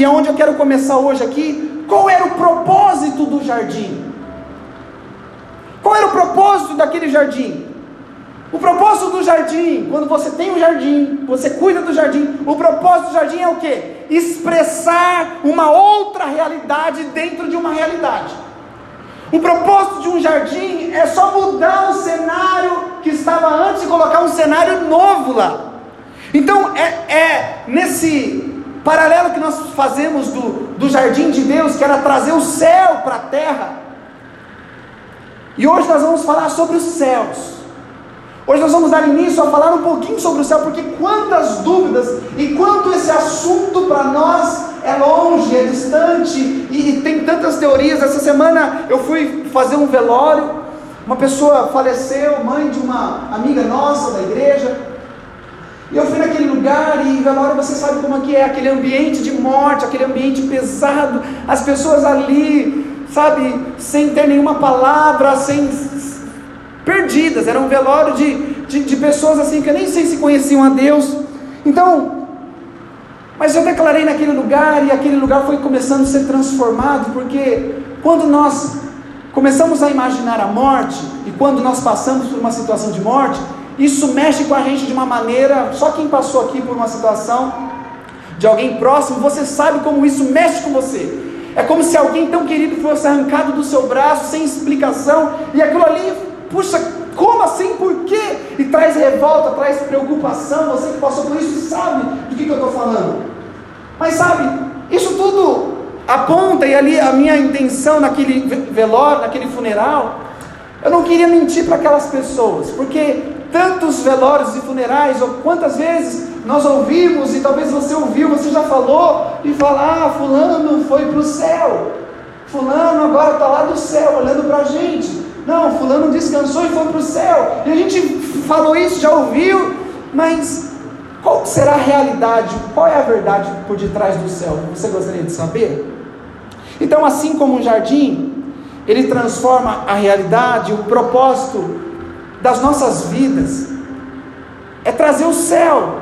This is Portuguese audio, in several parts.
e aonde eu quero começar hoje aqui, qual era o propósito do jardim? Qual era o propósito daquele jardim? O propósito do jardim, quando você tem um jardim, você cuida do jardim, o propósito do jardim é o que? Expressar uma outra realidade dentro de uma realidade. O propósito de um jardim é só mudar o cenário que estava antes e colocar um cenário novo lá. Então é, é nesse paralelo que nós fazemos do, do jardim de Deus, que era trazer o céu para a terra. E hoje nós vamos falar sobre os céus. Hoje nós vamos dar início a falar um pouquinho sobre o céu, porque quantas dúvidas e quanto esse assunto para nós é longe, é distante e, e, tem tantas teorias. Essa semana eu fui fazer um velório, uma pessoa faleceu, mãe de uma amiga nossa da igreja. E eu fui naquele lugar e velório você sabe como é que é, aquele ambiente de morte, aquele ambiente pesado, as pessoas ali, sabe, sem ter nenhuma palavra, sem perdidas, era um velório de, de, de pessoas assim que eu nem sei se conheciam a Deus. Então, mas eu declarei naquele lugar e aquele lugar foi começando a ser transformado, porque quando nós começamos a imaginar a morte, e quando nós passamos por uma situação de morte, isso mexe com a gente de uma maneira, só quem passou aqui por uma situação de alguém próximo, você sabe como isso mexe com você. É como se alguém tão querido fosse arrancado do seu braço sem explicação, e aquilo ali puxa, como assim? Por quê? E traz revolta, traz preocupação. Você que passou por isso sabe do que, que eu estou falando. Mas sabe, isso tudo aponta, e ali a minha intenção naquele velório, naquele funeral, eu não queria mentir para aquelas pessoas, porque tantos velórios e funerais, ou quantas vezes nós ouvimos, e talvez você ouviu, você já falou, e fala, ah, fulano foi para o céu, fulano agora está lá do céu, olhando para a gente. Não, fulano descansou e foi para o céu. E a gente falou isso, já ouviu, mas qual será a realidade? Qual é a verdade por detrás do céu? Você gostaria de saber? Então, assim como um jardim, ele transforma a realidade, o propósito das nossas vidas é trazer o céu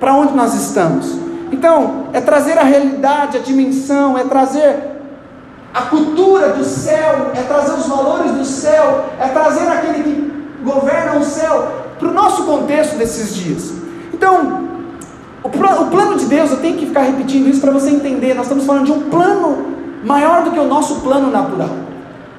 para onde nós estamos. Então, é trazer a realidade, a dimensão, é trazer a cultura do céu, é trazer os valores do céu, é trazer aquele que governa o céu para o nosso contexto desses dias. Então, o, o plano de Deus, eu tenho que ficar repetindo isso para você entender, nós estamos falando de um plano maior do que o nosso plano natural.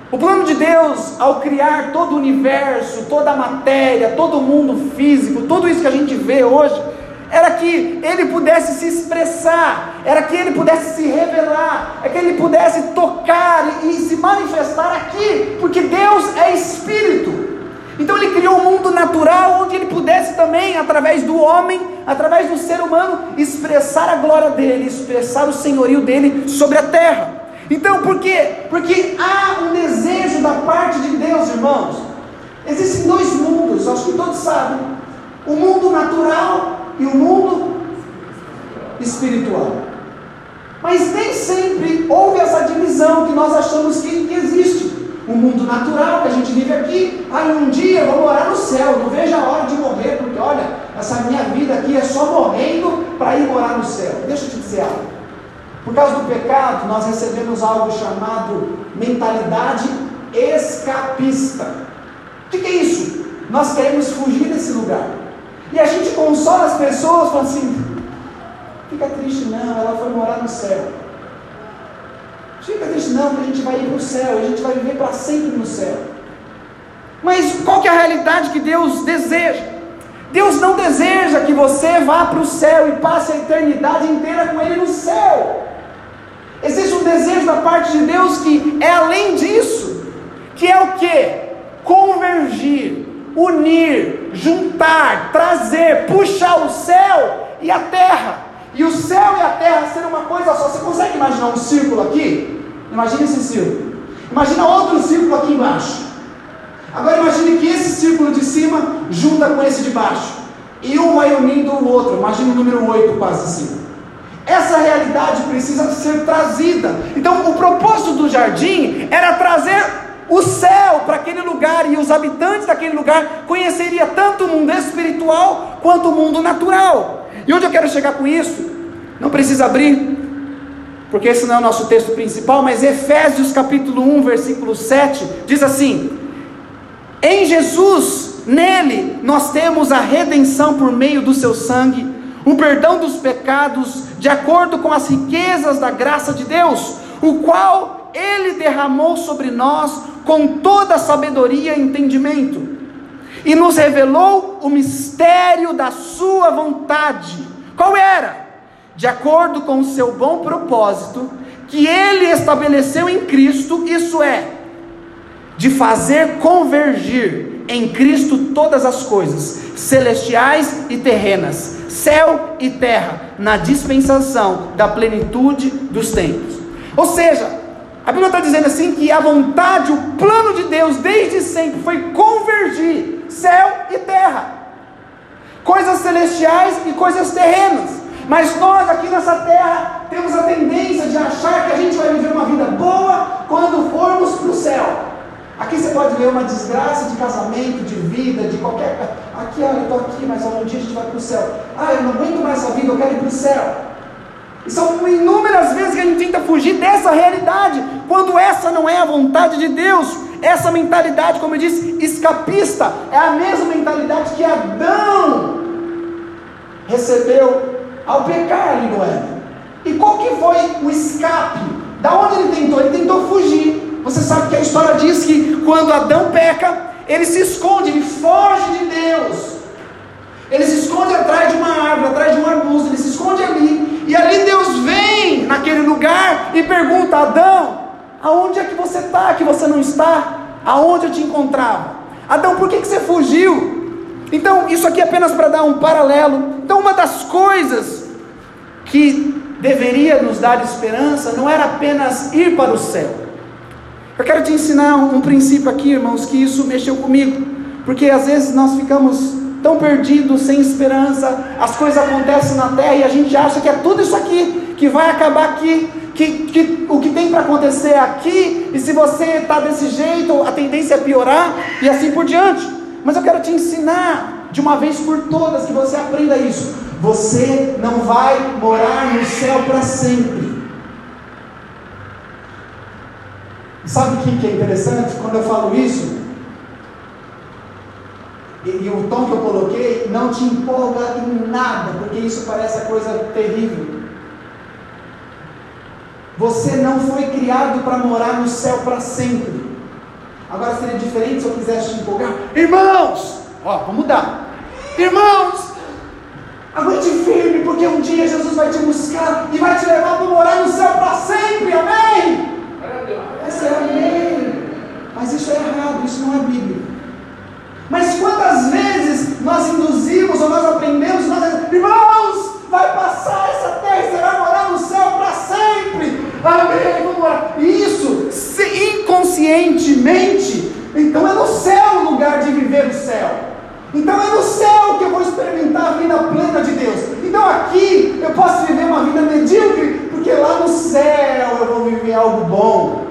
O plano de Deus, ao criar todo o universo, toda a matéria, todo o mundo físico, tudo isso que a gente vê hoje, era que ele pudesse se expressar, era que ele pudesse se revelar, é que ele pudesse tocar e, se manifestar aqui, porque Deus é espírito. Então ele criou um mundo natural onde ele pudesse também, através do homem, através do ser humano, expressar a glória dele, expressar o senhorio dele sobre a terra. Então por quê? Porque há um desejo da parte de Deus, irmãos. Existem dois mundos, acho que todos sabem: o mundo natural e o mundo espiritual. Mas nem sempre houve essa divisão que nós achamos que, que existe. O mundo natural que a gente vive aqui, aí um dia eu vou morar no céu, não vejo a hora de morrer, porque olha, essa minha vida aqui é só morrendo para ir morar no céu. Deixa eu te dizer algo. Por causa do pecado, nós recebemos algo chamado mentalidade escapista. O que, que é isso? Nós queremos fugir desse lugar. E a gente consola as pessoas, falando assim: fica triste não, ela foi morar no céu. Fica triste não, porque a gente vai ir para o céu, a gente vai viver para sempre no céu. Mas qual que é a realidade que Deus deseja? Deus não deseja que você vá para o céu e passe a eternidade inteira com Ele no céu. Existe um desejo da parte de Deus que é além disso, que é o que? Convergir unir, juntar, trazer, puxar o céu e a terra. E o céu e a terra serem uma coisa só. Você consegue imaginar um círculo aqui? Imagine esse círculo. Imagina outro círculo aqui embaixo. Agora imagine que esse círculo de cima junta com esse de baixo. E um vai unindo o outro. Imagine o número 8 quase assim. Essa realidade precisa ser trazida. Então, o propósito do jardim era trazer o céu para aquele lugar e os habitantes daquele lugar conheceria tanto o mundo espiritual quanto o mundo natural. E onde eu quero chegar com isso? Não precisa abrir. porque esse não é o nosso texto principal, mas Efésios capítulo 1, versículo 7, diz assim: Em Jesus, nele, nós temos a redenção por meio do seu sangue, o perdão dos pecados, de acordo com as riquezas da graça de Deus, o qual ele derramou sobre nós com toda sabedoria e entendimento, e nos revelou o mistério da sua vontade. Qual era? de acordo com o seu bom propósito, que ele estabeleceu em Cristo, isso é, de fazer convergir em Cristo todas as coisas, celestiais e terrenas, céu e terra, na dispensação da plenitude dos tempos. Ou seja, a Bíblia está dizendo assim que a vontade, o plano de Deus desde sempre foi convergir céu e terra, coisas celestiais e coisas terrenas. Mas nós aqui nessa terra temos a tendência de achar que a gente vai viver uma vida boa quando formos para o céu. Aqui você pode ver uma desgraça de casamento, de vida, de qualquer. Aqui, olha, eu estou aqui, mas um dia a gente vai para o céu. Ah, eu não aguento mais essa vida, eu quero ir para o céu. E são inúmeras vezes que a gente tenta fugir dessa realidade, quando essa não é a vontade de Deus. Essa mentalidade, como eu disse, escapista, é a mesma mentalidade que Adão recebeu ao pecar ali no Éden. E qual que foi o escape? Da onde ele tentou? Ele tentou fugir. Você sabe que a história diz que quando Adão peca, ele se esconde, ele foge de Deus. Ele se esconde atrás de uma árvore, atrás de um arbusto, ele se esconde ali. E ali Deus vem naquele lugar e pergunta: Adão, aonde é que você está? Que você não está? Aonde eu te encontrava? Adão, por que, que você fugiu? Então, isso aqui é apenas para dar um paralelo. Então, uma das coisas que deveria nos dar esperança não era apenas ir para o céu. Eu quero te ensinar um, princípio aqui, irmãos, que isso mexeu comigo, porque às vezes nós ficamos tão perdidos, sem esperança, as coisas acontecem na terra e a gente acha que é tudo isso aqui, que vai acabar aqui, que, que o que tem para acontecer é aqui, e se você está desse jeito, a tendência é piorar, e assim por diante. Mas eu quero te ensinar de uma vez por todas que você aprenda isso. Você não vai morar no céu para sempre. Sabe o que, é interessante quando eu falo isso? E, e, o tom que eu coloquei não te empolga em nada, porque isso parece a coisa terrível. Você não foi criado para morar no céu para sempre. Agora seria diferente se eu quisesse te empolgar. Irmãos, ó, vamos mudar. Irmãos, aguente firme, porque um dia Jesus vai te buscar e vai te levar para morar no céu para sempre. Amém? Essa é amém. Mas isso é errado, isso não é bíblico. Mas quantas vezes nós induzimos ou nós aprendemos, nós irmãos, vai passar essa terra e vai morar no céu para sempre. Amém, vamos orar. Isso, inconscientemente, então é no céu o lugar de viver o céu. Então é no céu que eu vou experimentar a vida plena de Deus. Então aqui eu posso viver uma vida medíocre, porque lá no céu eu vou viver algo bom.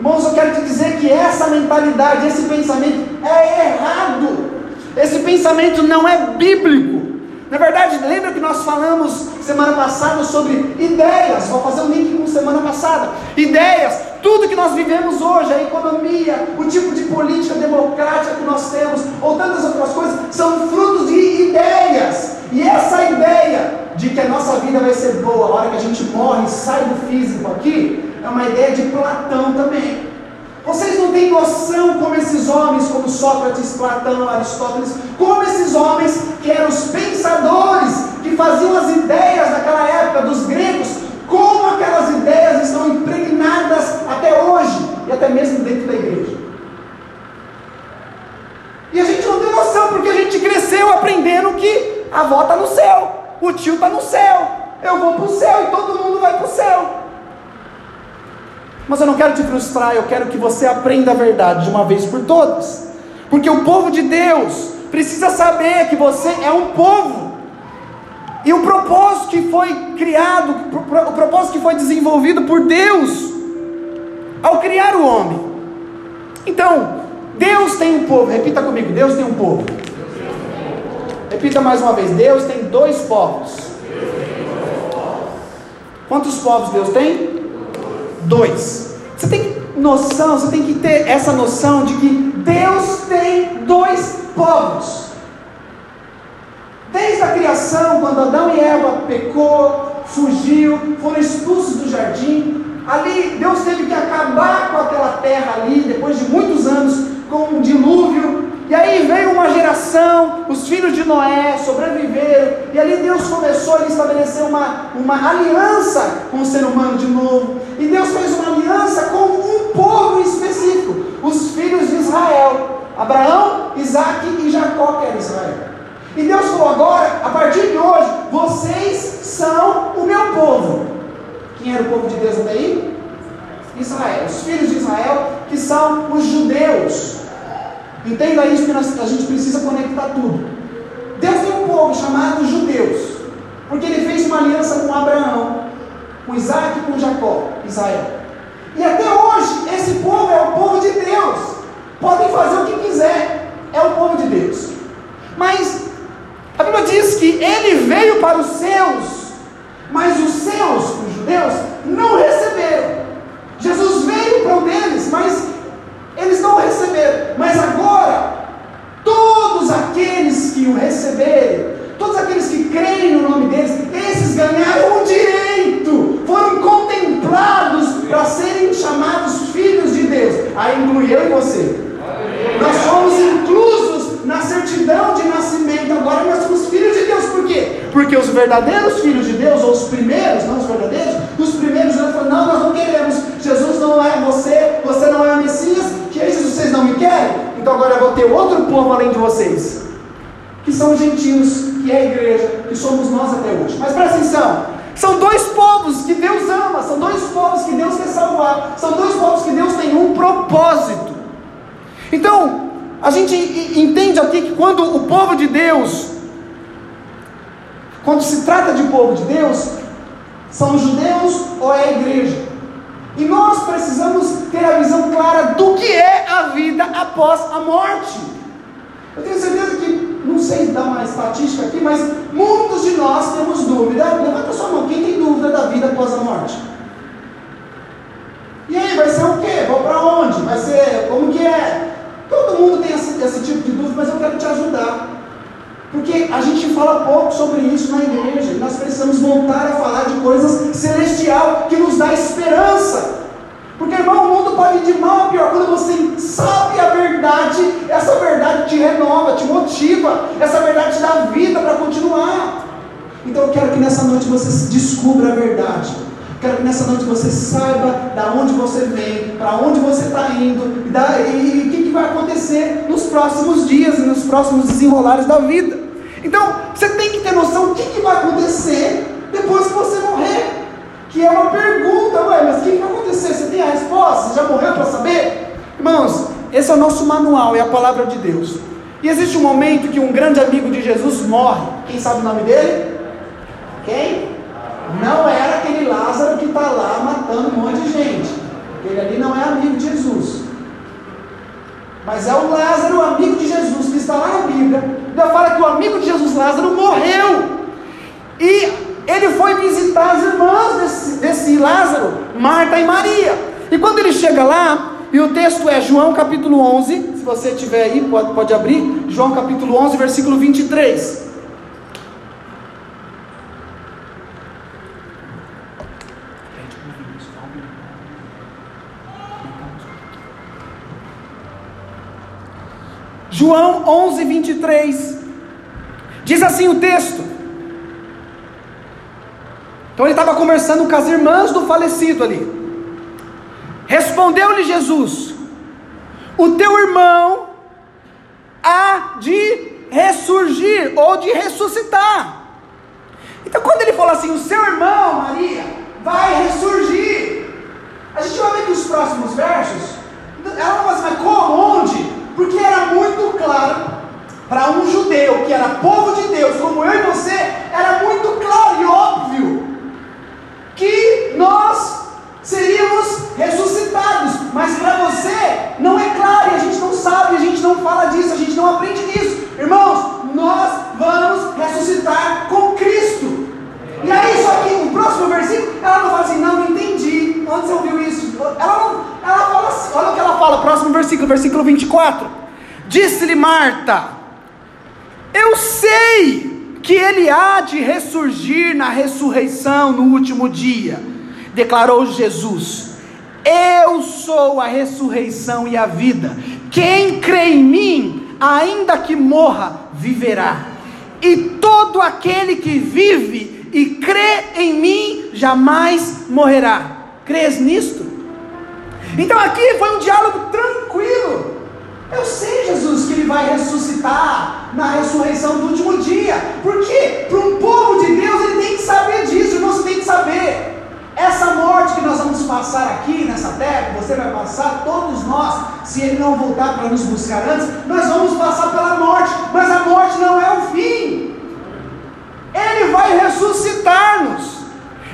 Irmãos, eu quero te dizer que essa mentalidade, esse pensamento é errado. Esse pensamento não é bíblico. Na verdade, lembra que nós falamos semana passada sobre ideias? Vou fazer um link com semana passada. Ideias, tudo que nós vivemos hoje, a economia, o tipo de política democrática que nós temos, ou tantas outras coisas, são frutos de ideias. E essa ideia de que a nossa vida vai ser boa a hora que a gente morre e sai do físico aqui, é uma ideia de Platão também. Vocês não têm noção como esses homens, como Sócrates, Platão, Aristóteles, como esses homens que eram os pensadores, que faziam as ideias daquela época dos gregos, como aquelas ideias estão impregnadas até hoje e até mesmo dentro da igreja. E a gente não tem noção, porque a gente cresceu aprendendo que a avó está no céu, o tio está no céu, eu vou para o céu e todo mundo vai para o céu. Mas eu não quero te frustrar, eu quero que você aprenda a verdade de uma vez por todas. Porque o povo de Deus precisa saber que você é um povo. E o propósito que foi criado, o propósito que foi desenvolvido por Deus ao criar o homem. Então, Deus tem um povo. Repita comigo, Deus tem um povo. Repita mais uma vez, Deus tem dois povos. Quantos povos Deus tem? dois. Você tem noção, você tem que ter essa noção de que Deus tem dois povos. Desde a criação, quando Adão e Eva pecou, fugiu, foram expulsos do jardim, ali Deus teve que acabar com aquela terra ali, depois de muitos anos, com um dilúvio, e aí veio uma geração, os filhos de Noé sobreviveram, e ali Deus começou a estabelecer uma, uma aliança com o ser humano de novo. E Deus fez uma aliança com um povo específico, os filhos de Israel: Abraão, Isaac e Jacó, que era Israel. E Deus falou agora, a partir de hoje, vocês são o meu povo. Quem era o povo de Deus até aí? Israel, os filhos de Israel, que são os judeus. Entenda isso que nós, a gente precisa conectar tudo. Deus tem um povo chamado judeus, porque ele fez uma aliança com Abraão, com Isaac e com Jacó, Israel. E até hoje, esse povo é o povo de Deus. Podem fazer o que quiser, é o povo de Deus. Mas Bíblia diz que ele veio para os seus, mas os seus, os judeus, não receberam. Jesus veio para um deles, mas eles não receberam, mas agora, todos aqueles que o receberem, todos aqueles que creem no nome deles, esses ganharam um direito, foram contemplados para serem chamados filhos de Deus. Aí inclui eu e você. Nós fomos inclusos na certidão de nascimento, agora nós somos filhos de Deus, por quê? Porque os verdadeiros filhos de Deus, ou os primeiros, não os verdadeiros, os primeiros já falaram, não, nós não queremos, Jesus não é você, você não é o Messias, que é isso vocês não me querem? Então agora eu vou ter outro povo além de vocês, que são gentios, que é a igreja, que somos nós até hoje. Mas presta atenção, são dois povos que Deus ama, são dois povos que Deus quer salvar, são dois povos que Deus tem um propósito. Então, a gente entende aqui que quando o povo de Deus, quando se trata de povo de Deus, são os judeus ou é a igreja? E nós precisamos ter a visão clara do que é a vida após a morte. Eu tenho certeza que, não sei dar uma estatística aqui, mas muitos de nós temos dúvida. Levanta sua mão, quem tem dúvida da vida após a morte? E aí, vai ser o quê? Vou para onde? Vai ser como que é? Todo mundo tem esse, esse tipo de dúvida, mas eu quero te ajudar. Porque a gente fala pouco sobre isso na igreja. Nós precisamos voltar a falar de coisas celestial que nos dá esperança. Porque, irmão, o mundo pode ir de mal a pior. Quando você sabe a verdade, essa verdade te renova, te motiva. Essa verdade te dá vida para continuar. Então eu quero que nessa noite você descubra a verdade. Quero que nessa noite você saiba da onde você vem, para onde você está indo e o que, que vai acontecer nos próximos dias e nos próximos desenrolares da vida. Então, você tem que ter noção do que, que vai acontecer depois que você morrer. Que é uma pergunta, ué, mas o que, que vai acontecer? Você tem a resposta? Você já morreu para saber? Irmãos, esse é o nosso manual, é a palavra de Deus. E existe um momento que um grande amigo de Jesus morre. Quem sabe o nome dele? Quem? Não era aquele Lázaro que está lá matando um monte de gente. Ele ali não é amigo de Jesus. Mas é o Lázaro, amigo de Jesus, que está lá na Bíblia. Já fala que o amigo de Jesus, Lázaro, morreu. E ele foi visitar as irmãs desse, desse Lázaro, Marta e Maria. E quando ele chega lá, e o texto é João capítulo 11, se você tiver aí, pode, pode abrir, João capítulo 11, versículo 23. João 11, 23. Diz assim o texto. Então ele estava conversando com as irmãs do falecido ali. Respondeu-lhe Jesus: O teu irmão há de ressurgir ou de ressuscitar. Então quando ele falou assim, o seu irmão, Maria, vai ressurgir. A gente vai ver que os próximos versos, ela fala assim, mas como, onde? Porque era muito claro para um judeu que era povo de Deus, como eu e você, era muito claro e óbvio que nós seríamos ressuscitados. Mas para você não é claro, e a gente não sabe, a gente não fala disso, a gente não aprende nisso. Irmãos, nós vamos ressuscitar com Cristo. E aí, só que no próximo versículo, ela não fala assim: não, não entendi. Quando você ouviu isso? Ela, ela fala assim, olha o que ela fala, próximo versículo, versículo 24. Disse-lhe Marta: Eu sei que ele há de ressurgir na ressurreição no último dia. Declarou Jesus: Eu sou a ressurreição e a vida. Quem crê em mim, ainda que morra, viverá. E todo aquele que vive e crê em mim jamais morrerá. Crês nisto? Então aqui foi um diálogo tranquilo. Eu sei, Jesus, que ele vai ressuscitar na ressurreição do último dia. Porque para um povo de Deus ele tem que saber disso, irmão, você tem que saber. Essa morte que nós vamos passar aqui nessa terra, você vai passar, todos nós, se ele não voltar para nos buscar antes, nós vamos passar pela morte, mas a morte não é o fim. Ele vai ressuscitar-nos.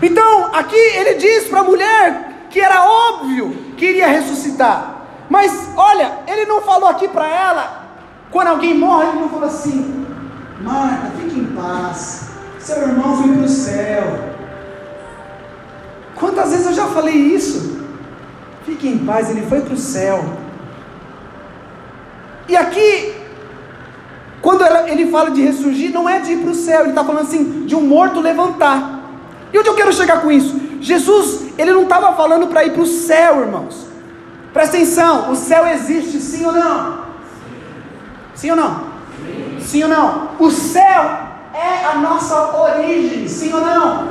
Então, aqui ele diz para a mulher que era óbvio que iria ressuscitar. Mas olha, ele não falou aqui para ela, quando alguém morre, ele não falou assim: Marta, fique em paz, seu irmão foi para o céu. Quantas vezes eu já falei isso? Fique em paz, ele foi para o céu. E aqui, quando ele fala de ressurgir, não é de ir para o céu, ele está falando assim, de um morto levantar. E onde eu quero chegar com isso? Jesus, ele não estava falando para ir para o céu, irmãos. Presta atenção, o céu existe sim ou não? Sim ou não? Sim, ou não? O céu é a nossa origem, sim ou não?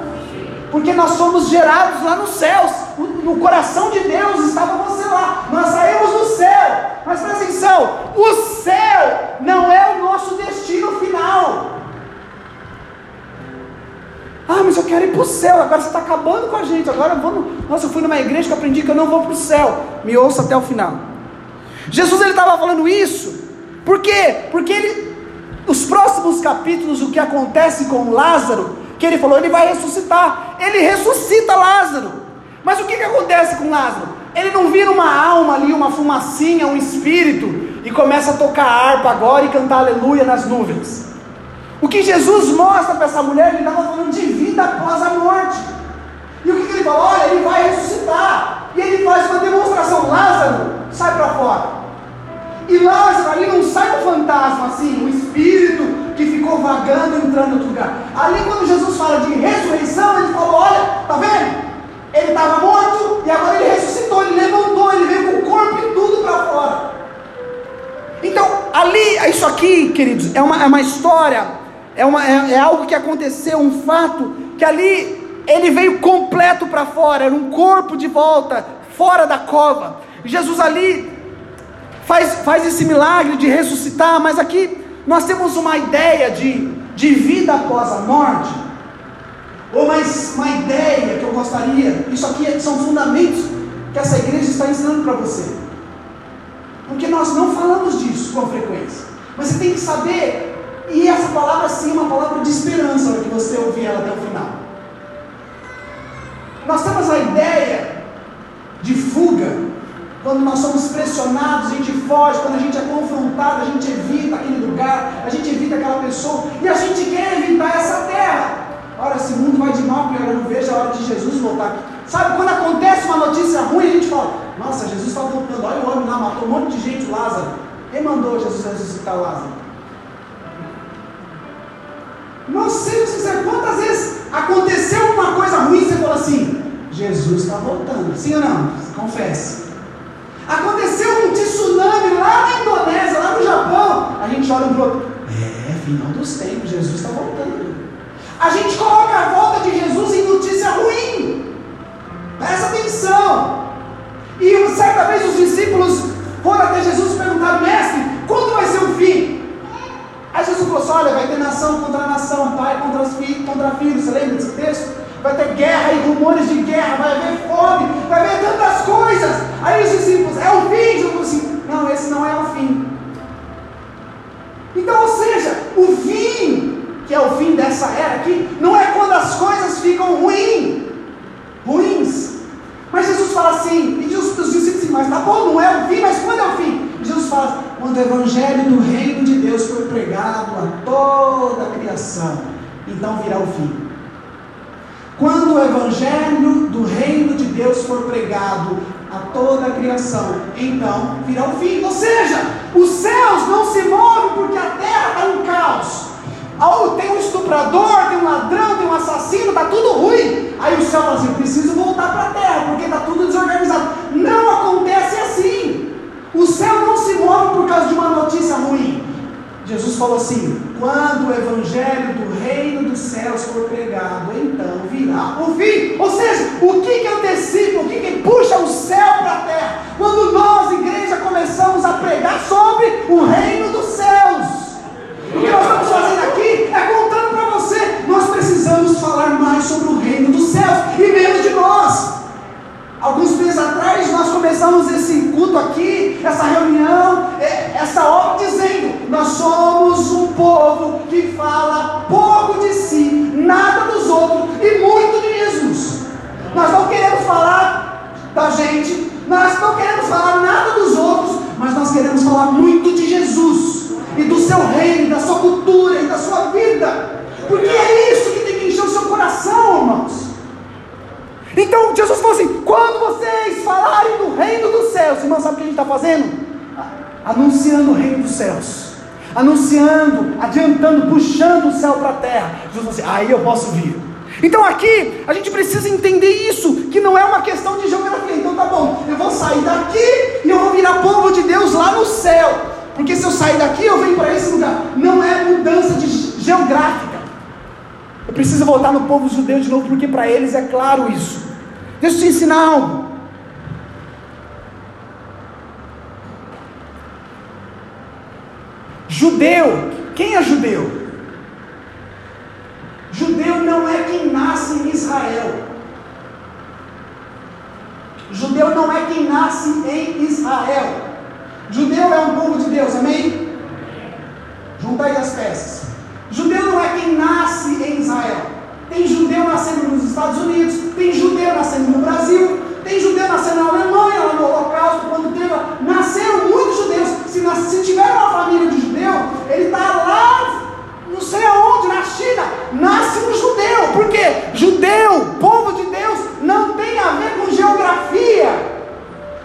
Porque nós somos gerados lá nos céus. No coração de Deus estava você lá. Nós saímos do céu. Mas presta atenção: o céu não é o nosso destino final. Ah, mas eu quero ir para o céu. Agora você está acabando com a gente. Agora. No... Nossa, eu fui numa igreja que aprendi que eu não vou para o céu. Me ouça até o final. Jesus ele estava falando isso. Por quê? Porque ele, os próximos capítulos, o que acontece com Lázaro, que ele falou, ele vai ressuscitar. Ele ressuscita Lázaro. Mas o que, que acontece com Lázaro? Ele não vira uma alma ali, uma fumacinha, um espírito, e começa a tocar harpa agora e cantar aleluia nas nuvens. O que Jesus mostra para essa mulher, ele estava falando de vida após a morte. E o que, que ele falou? Olha, ele vai ressuscitar. E ele faz uma demonstração. Lázaro, sai para fora. E Lázaro ali não sai um fantasma assim, um espírito que ficou vagando entrando em outro lugar. Ali quando Jesus fala de ressurreição, ele falou, olha, tá vendo? Ele estava morto e agora ele ressuscitou, ele levantou, ele veio com o corpo e tudo para fora. Então, ali, isso aqui, queridos, é uma, é uma história, é, uma, é, é algo que aconteceu, um fato, que ali ele veio completo para fora, era um corpo de volta, fora da cova. Jesus ali faz, faz esse milagre de ressuscitar, mas aqui nós temos uma ideia de, de vida após a morte, ou mais uma ideia que eu gostaria, isso aqui é, são fundamentos que essa igreja está ensinando para você. Porque nós não falamos disso com frequência. Mas você tem que saber, e essa palavra sim é uma palavra de esperança, para que você ouvir ela até o final. Nós temos a ideia de fuga quando nós somos pressionados, a gente foge, quando a gente é confrontado, a gente evita aquele lugar, a gente evita aquela pessoa, e a gente quer evitar essa terra. Ora, esse mundo vai de mal pior, eu não vejo a hora de Jesus voltar aqui. Sabe, quando acontece uma notícia ruim, a gente fala, nossa, Jesus está voltando, olha o homem lá, matou um monte de gente, Lázaro. Quem mandou Jesus ressuscitar Lázaro? Não sei se quantas vezes aconteceu uma coisa ruim e você falou assim, Jesus está voltando, sim ou não? Confesse. Aconteceu um tsunami lá na Indonésia, lá no Japão. A gente olha um o outro. É, final dos tempos, Jesus está voltando. A gente coloca a volta de Jesus em notícia ruim. Presta atenção. E certa vez os discípulos foram até Jesus e perguntaram, mestre, quando vai ser o fim? Aí Jesus falou assim, olha, vai ter nação contra nação, pai contra, filhos, contra filhos. Você lembra desse texto? vai ter guerra e rumores de guerra, vai haver fome, vai haver tantas coisas. Aí os discípulos, é o fim? Jesus assim, não, esse não é o fim. Então, ou seja, o fim, que é o fim dessa era aqui, não é quando as coisas ficam ruins, ruins. Mas Jesus fala assim, e os, os discípulos mas tá bom, não é o fim, mas quando é o fim? Fala, quando o evangelho do reino de Deus foi pregado a toda a criação, então virá o fim. Quando o evangelho do reino de Deus for pregado a toda a criação, então virá o fim. Ou seja, os céus não se movem porque a terra está em caos. tem um estuprador, tem um ladrão, tem um assassino, está tudo ruim. Aí o céu fala assim: preciso voltar para a terra porque está tudo desorganizado. Não acontece assim. O céu não se move por causa de uma notícia ruim. Jesus falou assim: quando o evangelho do reino dos céus for pregado, então virá o fim. Ou seja, o que, que antecipa, o que, que puxa o céu para a terra? Quando nós, igreja, começamos a pregar sobre o reino dos céus. O que nós estamos fazendo aqui é contando para você: nós precisamos falar mais sobre o reino dos céus e menos de nós. Alguns meses atrás nós começamos esse culto aqui, essa reunião, é, essa obra dizendo: nós somos um povo que fala pouco de si, nada dos outros e muito de Jesus. Nós não queremos falar da gente, nós não queremos falar nada dos outros, mas nós queremos falar muito de Jesus e do seu reino, da sua cultura e da sua vida, porque é isso que tem que encher o seu coração, irmãos. Então Jesus falou assim: quando vocês falarem do reino dos céus, irmão, sabe o que a gente está fazendo? Anunciando o reino dos céus, anunciando, adiantando, puxando o céu para a terra. Jesus falou assim: aí eu posso vir. Então aqui a gente precisa entender isso, que não é uma questão de geografia. Então tá bom, eu vou sair daqui e eu vou virar povo de Deus lá no céu. Porque se eu sair daqui, eu venho para esse lugar. Não é mudança de geográfica. Eu preciso voltar no povo judeu de novo, porque para eles é claro isso. Deixa eu te ensinar algo. Judeu, quem é judeu? Judeu não é quem nasce em Israel. Judeu não é quem nasce em Israel. Judeu é um povo de Deus, amém? Junta aí as peças. Judeu não é quem nasce em Israel. Tem judeu nascendo nos Estados Unidos, tem judeu nascendo no Brasil, tem judeu nascendo na Alemanha, lá no Holocausto, quando teve, nasceram muitos judeus. Se, se tiver uma família de judeu, ele está lá, não sei aonde, na China, nasce um judeu. Por quê? Judeu, povo de Deus, não tem a ver com geografia,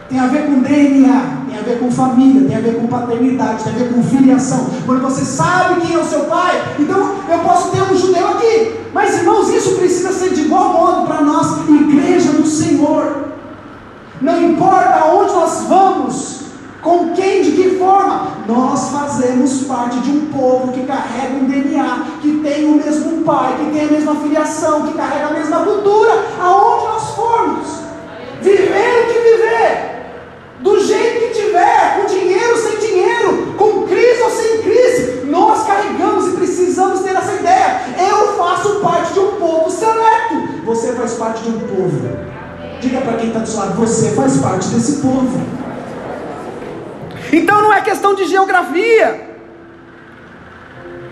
tem a ver com DNA tem a ver com família, tem a ver com paternidade, tem a ver com filiação. Quando você sabe quem é o seu pai, então eu posso ter um judeu aqui. Mas irmãos, isso precisa ser de igual modo para nós, igreja do Senhor. Não importa aonde nós vamos, com quem, de que forma, nós fazemos parte de um povo que carrega um DNA, que tem o mesmo pai, que tem a mesma filiação, que carrega a mesma cultura, aonde nós formos. Viver o que viver do jeito que tiver, com dinheiro, sem dinheiro, com crise ou sem crise, nós carregamos e precisamos ter essa ideia. Eu faço parte de um povo seleto. Você faz parte de um povo. Diga para quem está do seu lado, você faz parte desse povo. Então não é questão de geografia.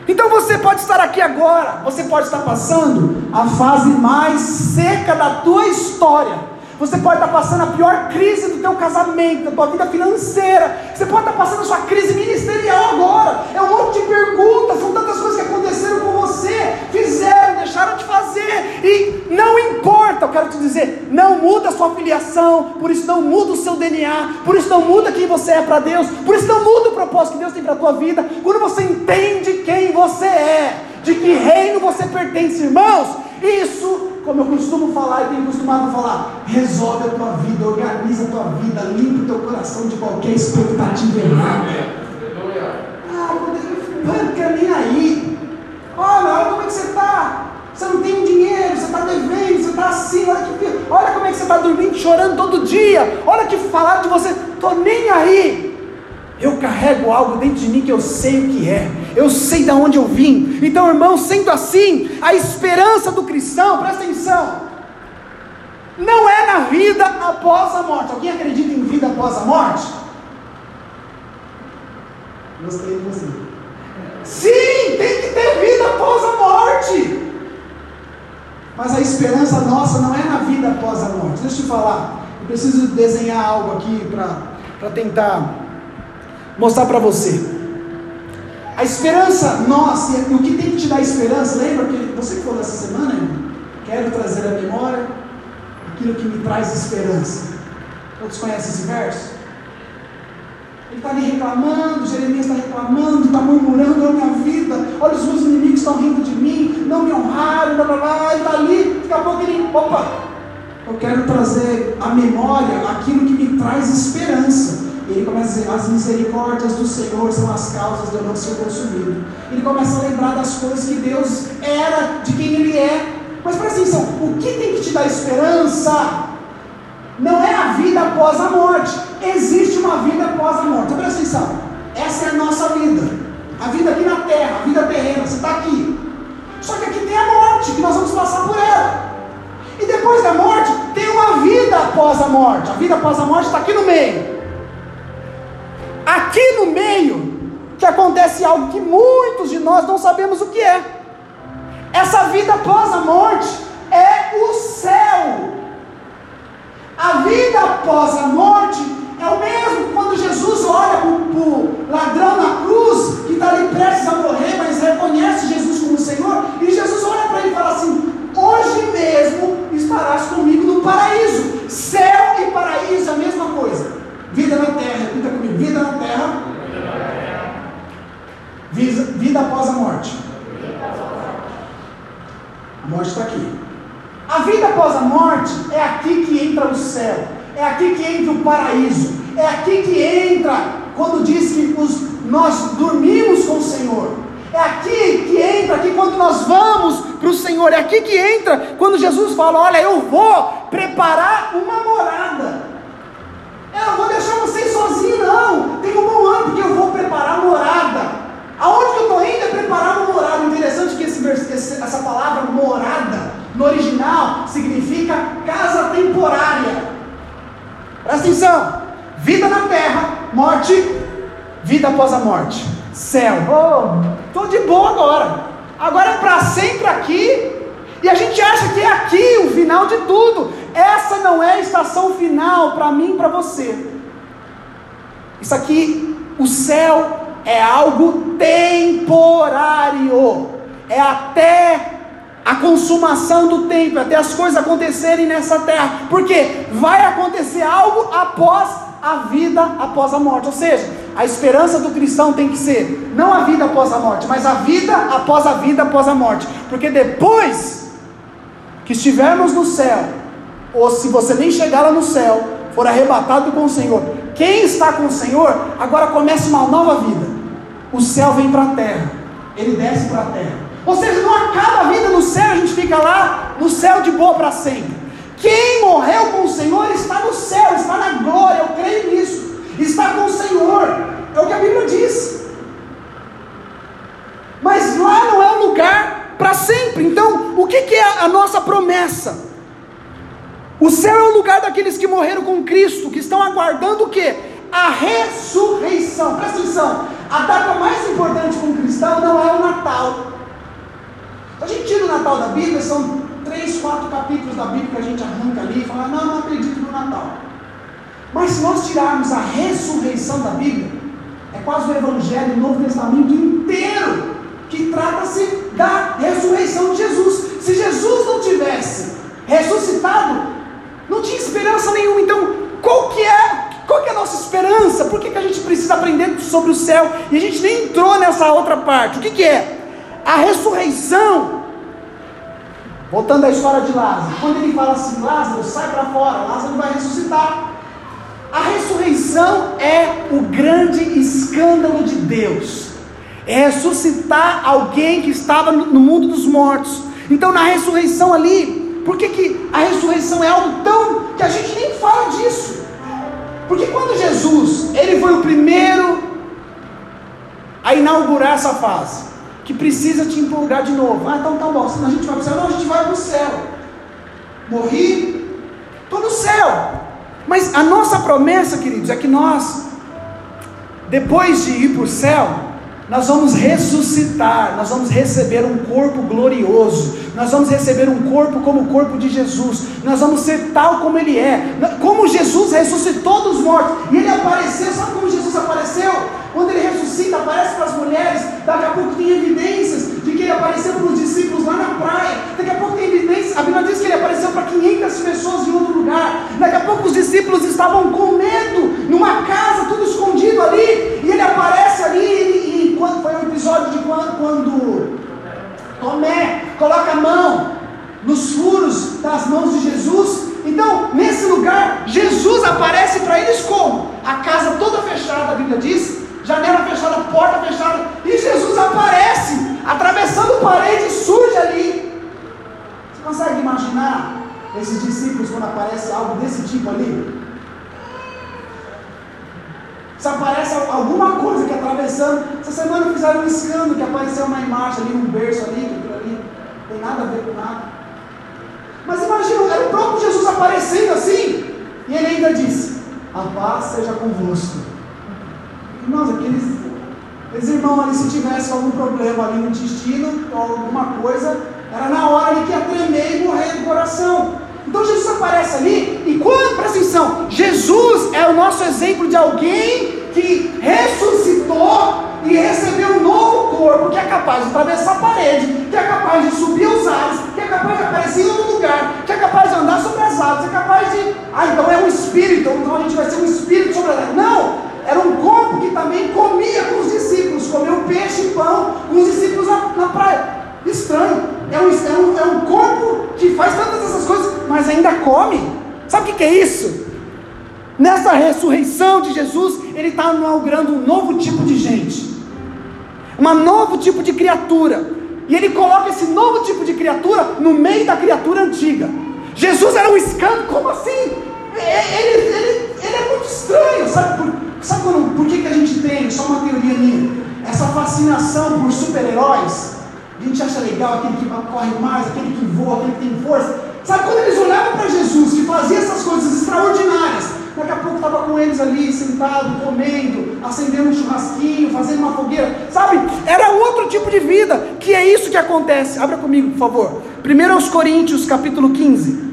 Então você pode estar aqui agora, você pode estar passando a fase mais seca da tua história você pode estar passando a pior crise do teu casamento, da tua vida financeira. Você pode estar passando a sua crise ministerial agora. É um monte de perguntas, são tantas coisas que aconteceram com você, fizeram, deixaram de fazer. E não importa, eu quero te dizer, não muda a sua filiação, por isso não muda o seu DNA, por isso não muda quem você é para Deus, por isso não muda o propósito que Deus tem para a tua vida. Quando você entende quem você é, de que reino você pertence, irmãos, isso como eu costumo falar e tenho costumado falar, resolve a tua vida, organiza a tua vida, limpa o teu coração de qualquer expectativa errada. Ah, não quero nem aí. Olha, olha como é que você está. Você não tem dinheiro, você está devendo, você está assim, olha, que, olha como é que você está dormindo, chorando todo dia. Olha que falaram de você, estou nem aí. Eu carrego algo dentro de mim que eu sei o que é, eu sei de onde eu vim. Então, irmão, sendo assim, a esperança do cristão, presta atenção, não é na vida após a morte. Alguém acredita em vida após a morte? Gostei de você. Sim, tem que ter vida após a morte. Mas a esperança nossa não é na vida após a morte. Deixa eu te falar. Eu preciso desenhar algo aqui para tentar mostrar para você. A esperança nossa, e o que tem que te dar esperança, lembra que você que falou essa semana? Quero trazer à memória aquilo que me traz esperança. Todos conhecem esse verso? Ele está ali reclamando, Jeremias está reclamando, está murmurando, olha minha vida, olha os meus inimigos estão rindo de mim, não me honraram, blá blá blá, e está ali, daqui a pouco ele, opa, eu quero trazer à memória aquilo que me traz esperança. Ele começa a dizer: As misericórdias do Senhor são as causas de eu não ser consumido. Ele começa a lembrar das coisas que Deus era, de quem Ele é. Mas presta atenção: o que tem que te dar esperança? Não é a vida após a morte. Existe uma vida após a morte. Então, presta atenção: essa é a nossa vida. A vida aqui na terra, a vida terrena. Você está aqui. Só que aqui tem a morte, que nós vamos passar por ela. E depois da morte, tem uma vida após a morte. A vida após a morte está aqui no meio aqui no meio, que acontece algo que muitos de nós não sabemos o que é. Essa vida após a morte é o céu. A vida após a morte é o mesmo quando Jesus olha para o ladrão na cruz, que está ali prestes a morrer, mas reconhece Jesus como Senhor, e Jesus olha para ele e fala assim: Hoje mesmo estarás comigo no paraíso. Céu e paraíso é a mesma coisa. Vida na terra, repita comigo: vida na terra. Vida, vida após a morte. A morte está aqui. A vida após a morte é aqui que entra o céu, é aqui que entra o paraíso, é aqui que entra quando diz que os, nós dormimos com o Senhor. É aqui que entra, aqui quando nós vamos para o Senhor, é aqui que entra quando Jesus fala: Olha, eu vou preparar uma morada. Eu não vou deixar vocês sozinhos, não. Tem um ano porque eu vou preparar morada. Aonde que eu estou indo é preparar uma morada. Interessante que esse, esse, essa palavra morada, no original, significa casa temporária. Presta atenção. Vida na terra, morte, vida após a morte. Céu. Estou oh, de boa agora. Agora é para sempre aqui. E a gente acha que é aqui o final de tudo. Essa não é a estação final para mim para você. Isso aqui, o céu é algo temporário. É até a consumação do tempo, até as coisas acontecerem nessa terra. Porque vai acontecer algo após a vida após a morte. Ou seja, a esperança do cristão tem que ser não a vida após a morte, mas a vida após a vida após a morte. Porque depois que estivermos no céu, ou se você nem chegar lá no céu, for arrebatado com o Senhor, quem está com o Senhor, agora começa uma nova vida. O céu vem para a terra, ele desce para a terra. Ou seja, não acaba a vida no céu, a gente fica lá no céu de boa para sempre. Quem morreu com o Senhor está no céu, está na glória, eu creio nisso. Está com o Senhor, é o que a Bíblia diz. Mas lá não é o lugar para sempre. Então, o que, que é a nossa promessa? O céu é o lugar daqueles que morreram com Cristo, que estão aguardando o que? A ressurreição. Presta atenção. A data mais importante para um cristão não é o Natal. A gente tira o Natal da Bíblia, são três, quatro capítulos da Bíblia que a gente arranca ali e fala, não, não acredito no Natal. Mas se nós tirarmos a ressurreição da Bíblia, é quase o Evangelho, o Novo Testamento inteiro que trata-se da ressurreição de Jesus. Se Jesus não tivesse ressuscitado, não tinha esperança nenhuma. Então, qual que é? Qual que é a nossa esperança? Por que, que a gente precisa aprender sobre o céu? E a gente nem entrou nessa outra parte. O que, que é? A ressurreição. Voltando à história de Lázaro. Quando ele fala assim, Lázaro, sai para fora, Lázaro vai ressuscitar. A ressurreição é o grande escândalo de Deus é ressuscitar alguém que estava no mundo dos mortos. Então, na ressurreição ali, por que, que a ressurreição é algo tão que a gente nem fala disso? Porque quando Jesus, ele foi o primeiro a inaugurar essa fase, que precisa te empolgar de novo. Ah, então tá bom, senão a gente vai para o céu. Não, a gente vai para o céu. Morri, estou no céu. Mas a nossa promessa, queridos, é que nós, depois de ir para o céu, nós vamos ressuscitar, nós vamos receber um corpo glorioso, nós vamos receber um corpo como o corpo de Jesus, nós vamos ser tal como Ele é, como Jesus ressuscitou dos mortos, e Ele apareceu, sabe como Jesus apareceu? Quando Ele ressuscita, aparece para as mulheres, daqui a pouco tem evidências de que ele apareceu para os discípulos lá na praia. Daqui a pouco evidência, a Bíblia diz que ele apareceu para 500 pessoas em outro lugar. Daqui a pouco os discípulos estavam com medo, numa casa, tudo escondido ali, e ele aparece ali, e, e quando foi um episódio de quando, quando Tomé coloca a mão nos furos das mãos de Jesus. Então, nesse lugar, Jesus aparece para eles como? A casa toda fechada, a Bíblia diz, janela fechada, porta fechada, e Jesus aparece, atravessando parede, surge ali. Você consegue imaginar esses discípulos quando aparece algo desse tipo ali? Se aparece alguma coisa que atravessando. Essa semana fizeram um escândalo que apareceu uma imagem ali, um berço ali, aquilo ali não tem nada a ver com nada. Mas imagina, era o próprio Jesus aparecendo assim, e ele ainda disse: A paz seja convosco. Nossa, aqueles, aqueles irmãos ali, se tivesse algum problema ali no intestino ou alguma coisa, era na hora ali que ia tremer e morrer do coração. Então Jesus aparece ali, e quando, presta atenção, Jesus é o nosso exemplo de alguém que ressuscitou e recebeu um novo corpo, que é capaz de atravessar a parede, que é capaz de subir os ares, que é capaz de aparecer em outro lugar, que é capaz de andar sobre as águas, é capaz de. Ah, então é um espírito, então a gente vai ser um espírito sobre as águas. Não! Era um corpo que também comia com os discípulos, comeu peixe e pão com os discípulos na, na praia. Estranho. É um, é, um, é um corpo que faz tantas essas coisas, mas ainda come. Sabe o que, é isso? Nessa ressurreição de Jesus, Ele está inaugurando um novo tipo de gente, um novo tipo de criatura. E Ele coloca esse novo tipo de criatura no meio da criatura antiga. Jesus era um escândalo, como assim? Ele, ele, ele, ele é muito estranho, sabe por, sabe por, por que, que a gente tem, só uma teoria minha, essa fascinação por super-heróis? A gente acha legal aquele que corre mais, aquele que voa, aquele que tem força. Sabe quando eles olhavam para Jesus, que fazia essas coisas extraordinárias, daqui a pouco estava com eles ali, sentado, comendo, acendendo um churrasquinho, fazendo uma fogueira, sabe? Era outro tipo de vida, que é isso que acontece. Abra comigo, por favor. 1 Coríntios, capítulo 15.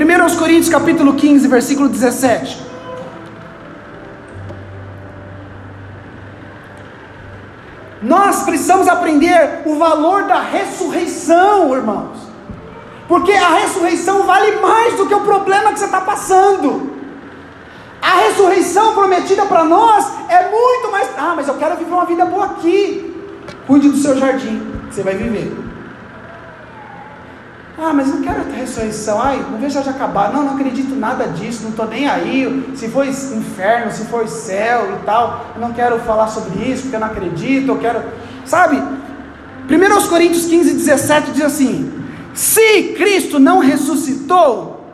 1 Coríntios capítulo 15, versículo 17. Nós precisamos aprender o valor da ressurreição, irmãos. Porque a ressurreição vale mais do que o problema que você está passando. A ressurreição prometida para nós é muito mais. Ah, mas eu quero viver uma vida boa aqui. Cuide do seu jardim, você vai viver. Ah, mas não quero a ressurreição. Ai, não vejo já acabar. Não, não acredito nada disso. Não estou nem aí. Se for inferno, se for céu e tal. Eu não quero falar sobre isso porque eu não acredito. Eu quero. Sabe? 1 Coríntios 15, 17 diz assim: Se Cristo não ressuscitou,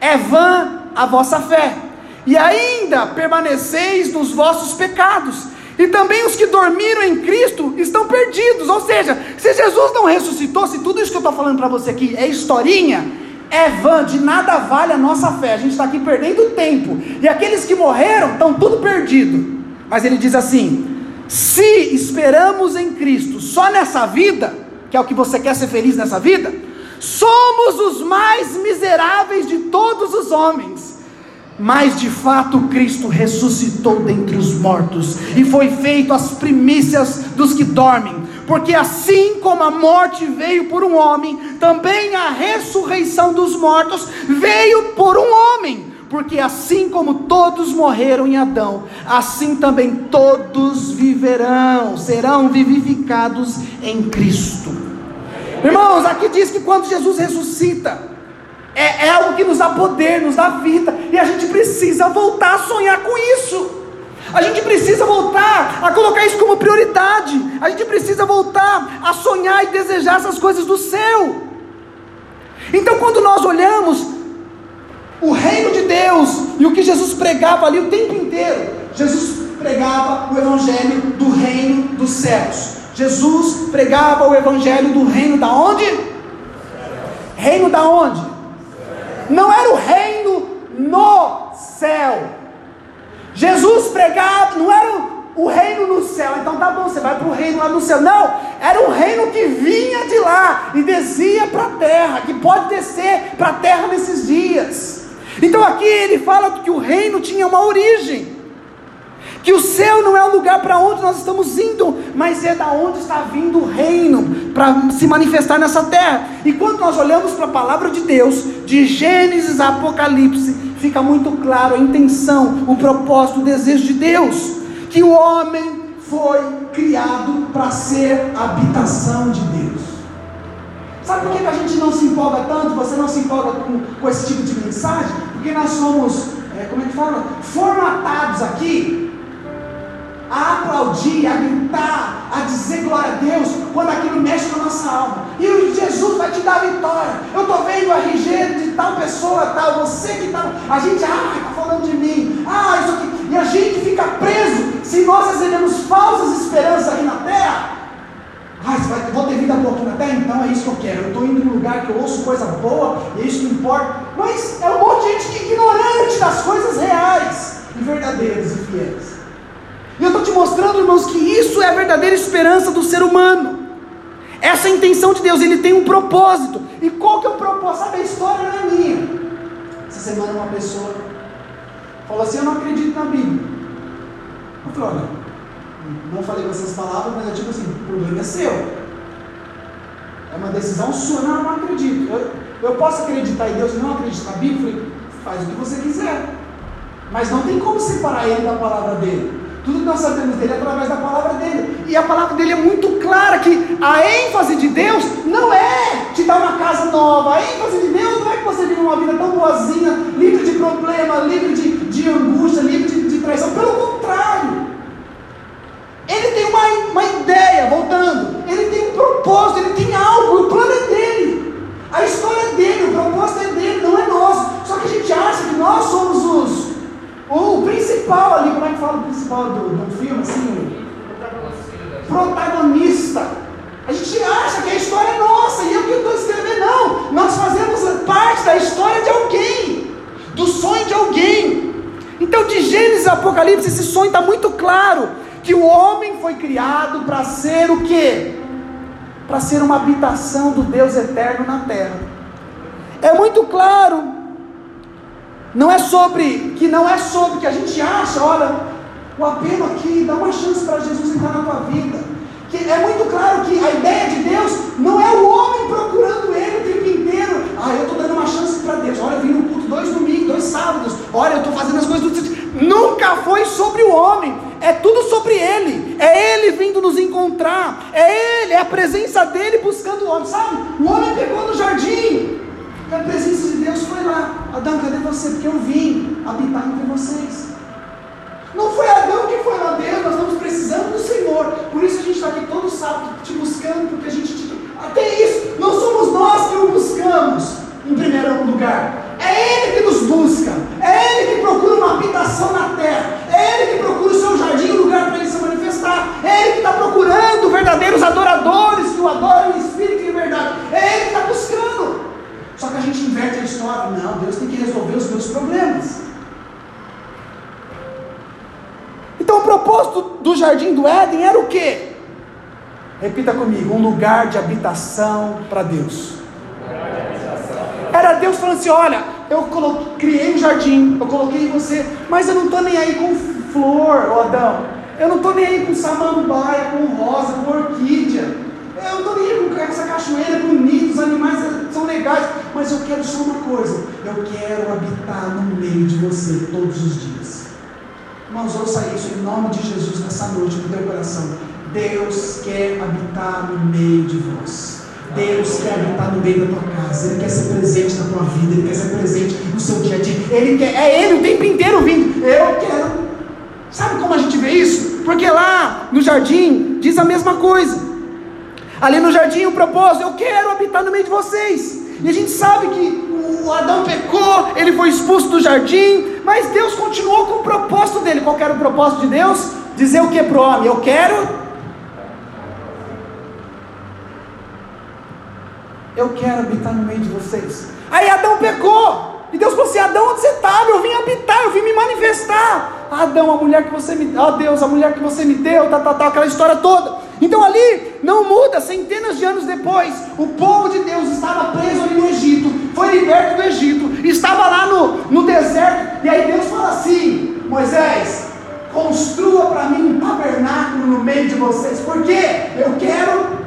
é vã a vossa fé, e ainda permaneceis nos vossos pecados. E também os que dormiram em Cristo estão perdidos. Ou seja, se Jesus não ressuscitou, se tudo isso que eu estou falando para você aqui é historinha, é vã, de nada vale a nossa fé. A gente está aqui perdendo tempo. E aqueles que morreram estão tudo perdido. Mas ele diz assim: se esperamos em Cristo só nessa vida, que é o que você quer ser feliz nessa vida, somos os mais miseráveis de todos os homens. Mas de fato Cristo ressuscitou dentre os mortos e foi feito as primícias dos que dormem. Porque assim como a morte veio por um homem, também a ressurreição dos mortos veio por um homem. Porque assim como todos morreram em Adão, assim também todos viverão, serão vivificados em Cristo. Irmãos, aqui diz que quando Jesus ressuscita, é, é algo que nos dá poder, nos dá vida, e a gente precisa voltar a sonhar com isso. A gente precisa voltar a colocar isso como prioridade. A gente precisa voltar a sonhar e desejar essas coisas do céu. Então, quando nós olhamos o reino de Deus e o que Jesus pregava ali o tempo inteiro, Jesus pregava o evangelho do reino dos céus. Jesus pregava o evangelho do reino da onde? Reino da onde? Não era o reino no céu. Jesus pregava, não era o, reino no céu, então tá bom, você vai para o reino lá no céu. Não, era um reino que vinha de lá e descia para a terra, que pode descer para a terra nesses dias. Então aqui ele fala que o reino tinha uma origem. Que o céu não é o lugar para onde nós estamos indo, mas é da onde está vindo o reino para se manifestar nessa terra. E quando nós olhamos para a palavra de Deus, de Gênesis a Apocalipse, fica muito claro a intenção, o propósito, o desejo de Deus, que o homem foi criado para ser habitação de Deus. Sabe por que a gente não se empolga tanto? Você não se empolga com, com esse tipo de mensagem? Porque nós somos, é, como é que fala? Formatados aqui a aplaudir, a gritar, a dizer glória a Deus, quando aquilo mexe na nossa alma. E Jesus vai te dar a vitória. Eu estou vendo a RG de tal pessoa, tal, você que está. A gente, ah, está falando de mim. Ah, isso aqui. E a gente fica preso. Se nós recebemos falsas esperanças aqui na terra, ah, vai, vou ter vida boa aqui na terra, então é isso que eu quero. Eu estou indo em um lugar que eu ouço coisa boa, e é isso que importa. Mas é um monte de gente ignorante das coisas reais e verdadeiras e fiéis. E eu estou te mostrando, irmãos, que isso é a verdadeira esperança do ser humano. Essa é a intenção de Deus, ele tem um propósito. E qual que é o propósito? Sabe, a história não é minha. Essa semana uma pessoa falou assim, eu não acredito na Bíblia. Eu falei, olha, não falei com essas palavras, mas é tipo assim, o problema é seu. É uma decisão sua, não, eu não acredito. Eu, eu posso acreditar em Deus e não acreditar na Bíblia? Eu falei, faz o que você quiser. Mas não tem como separar ele da palavra dele. Tudo que nós sabemos dele é através da palavra dele. E a palavra dele é muito clara que a ênfase de Deus não é te dar uma casa nova. A ênfase de Deus não é que você viva uma vida tão boazinha, livre de problema, livre de, de angústia, livre de, de traição. Pelo contrário. Ele tem uma, uma ideia, voltando. Ele tem um propósito, ele tem algo. O plano é dele. A história é dele, o propósito é dele, não é nosso. Só que a gente acha que nós somos os o principal ali, como é que fala o principal do, do filme, assim? Protagonista. A gente acha que a história é nossa, e eu que estou escrevendo, não. Nós fazemos parte da história de alguém, do sonho de alguém. Então, de Gênesis a Apocalipse, esse sonho está muito claro: que o homem foi criado para ser o quê? Para ser uma habitação do Deus eterno na terra. É muito claro não é sobre, que não é sobre que a gente acha, olha, o apelo aqui, dá uma chance para Jesus entrar na tua vida. Que é muito claro que a ideia de Deus não é o homem procurando ele o tempo inteiro. Ah, eu estou dando uma chance para Deus. Olha, eu vim no culto dois domingos, dois sábados. Olha, eu estou fazendo as coisas tudo. Nunca foi sobre o homem. É tudo sobre ele. É ele vindo nos encontrar. É ele, é a presença dele buscando o homem. Sabe? O homem pegou no jardim. E a presença Deus foi lá. Adão, cadê você? Porque eu vim habitar entre vocês. Não foi Adão que foi lá, Deus, nós estamos precisando do Senhor. Por isso a gente está aqui todo sábado te buscando, porque a gente te... Até isso, não somos nós que o buscamos em primeiro lugar. É Ele que nos busca. É Ele que procura uma habitação na terra. É Ele que procura o seu jardim, um lugar para ele se manifestar. É Ele que está procurando verdadeiros adoradores que o adoram em espírito e em verdade. É Ele que está. Só que a gente inverte a história. Não, Deus tem que resolver os meus problemas. Então o propósito do jardim do Éden era o quê? Repita comigo: um lugar de habitação para Deus. Era Deus falando assim: olha, eu coloquei, criei um jardim, eu coloquei você, mas eu não estou nem aí com flor, Adão. Eu não estou nem aí com samambaia, com rosa, com orquídea. Eu estou nem aí com essa cachoeira bonita, os animais são legais, mas eu quero só uma coisa: eu quero habitar no meio de você todos os dias. Irmãos, ouça isso em nome de Jesus nessa noite no teu coração. Deus quer habitar no meio de vós. Deus quer habitar no meio da tua casa, Ele quer ser presente na tua vida, Ele quer ser presente no seu dia a dia. Ele quer, é Ele o tempo inteiro vindo. Eu quero. Sabe como a gente vê isso? Porque lá no jardim diz a mesma coisa. Ali no jardim, o propósito, eu quero habitar no meio de vocês. E a gente sabe que o Adão pecou, ele foi expulso do jardim, mas Deus continuou com o propósito dele. Qual era o propósito de Deus? Dizer o que para o homem? Eu quero. Eu quero habitar no meio de vocês. Aí Adão pecou. E Deus falou assim: Adão, onde você estava? Eu vim habitar, eu vim me manifestar. Adão, a mulher que você me deu, oh Deus, a mulher que você me deu, tá, tá, tá, aquela história toda. Então ali não muda, centenas de anos depois, o povo de Deus estava preso ali no Egito, foi liberto do Egito, estava lá no, no deserto, e aí Deus fala assim: Moisés, construa tabernáculo no meio de vocês. Por quê? Eu quero